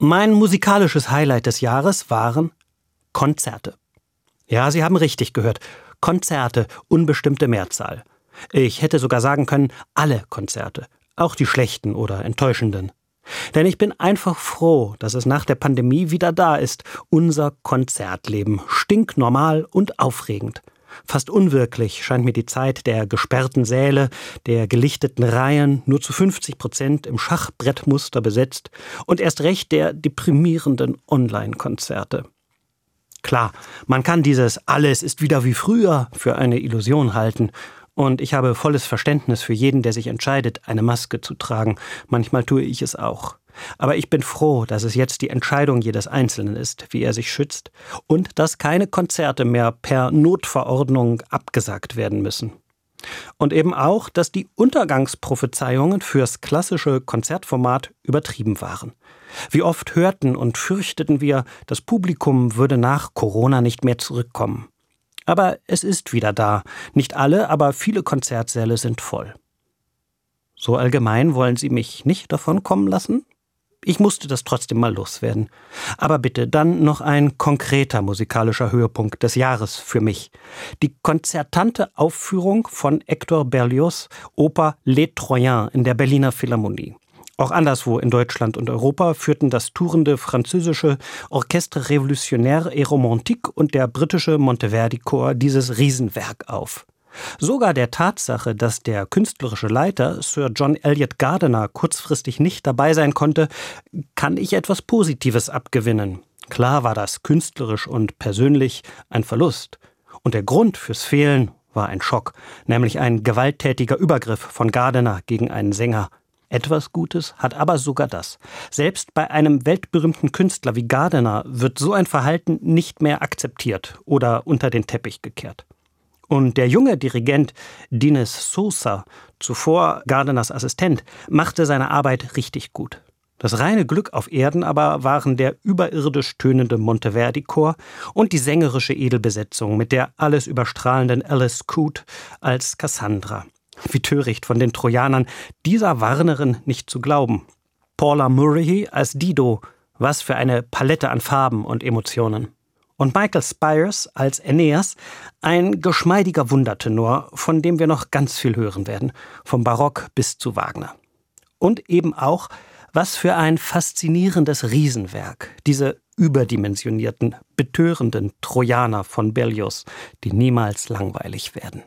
Mein musikalisches Highlight des Jahres waren Konzerte. Ja, Sie haben richtig gehört. Konzerte, unbestimmte Mehrzahl. Ich hätte sogar sagen können, alle Konzerte, auch die schlechten oder enttäuschenden. Denn ich bin einfach froh, dass es nach der Pandemie wieder da ist, unser Konzertleben, stinknormal und aufregend. Fast unwirklich scheint mir die Zeit der gesperrten Säle, der gelichteten Reihen, nur zu 50 Prozent im Schachbrettmuster besetzt und erst recht der deprimierenden Online-Konzerte. Klar, man kann dieses alles ist wieder wie früher für eine Illusion halten. Und ich habe volles Verständnis für jeden, der sich entscheidet, eine Maske zu tragen. Manchmal tue ich es auch. Aber ich bin froh, dass es jetzt die Entscheidung jedes Einzelnen ist, wie er sich schützt, und dass keine Konzerte mehr per Notverordnung abgesagt werden müssen. Und eben auch, dass die Untergangsprophezeiungen fürs klassische Konzertformat übertrieben waren. Wie oft hörten und fürchteten wir, das Publikum würde nach Corona nicht mehr zurückkommen. Aber es ist wieder da. Nicht alle, aber viele Konzertsäle sind voll. So allgemein wollen Sie mich nicht davon kommen lassen? Ich musste das trotzdem mal loswerden. Aber bitte dann noch ein konkreter musikalischer Höhepunkt des Jahres für mich. Die konzertante Aufführung von Hector Berlioz Oper Les Troyens in der Berliner Philharmonie. Auch anderswo in Deutschland und Europa führten das tourende französische Orchestre Révolutionnaire et Romantique und der britische Monteverdi Chor dieses Riesenwerk auf. Sogar der Tatsache, dass der künstlerische Leiter Sir John Elliot Gardiner kurzfristig nicht dabei sein konnte, kann ich etwas Positives abgewinnen. Klar war das künstlerisch und persönlich ein Verlust. Und der Grund fürs Fehlen war ein Schock, nämlich ein gewalttätiger Übergriff von Gardiner gegen einen Sänger. Etwas Gutes hat aber sogar das. Selbst bei einem weltberühmten Künstler wie Gardiner wird so ein Verhalten nicht mehr akzeptiert oder unter den Teppich gekehrt. Und der junge Dirigent Dines Sosa, zuvor Gardeners Assistent, machte seine Arbeit richtig gut. Das reine Glück auf Erden aber waren der überirdisch tönende Monteverdi-Chor und die sängerische Edelbesetzung mit der alles überstrahlenden Alice Coote als Cassandra. Wie töricht von den Trojanern, dieser Warnerin nicht zu glauben. Paula Murray als Dido, was für eine Palette an Farben und Emotionen und Michael Spires als Aeneas ein geschmeidiger Wundertenor, von dem wir noch ganz viel hören werden, vom Barock bis zu Wagner. Und eben auch, was für ein faszinierendes Riesenwerk, diese überdimensionierten, betörenden Trojaner von Berlioz, die niemals langweilig werden.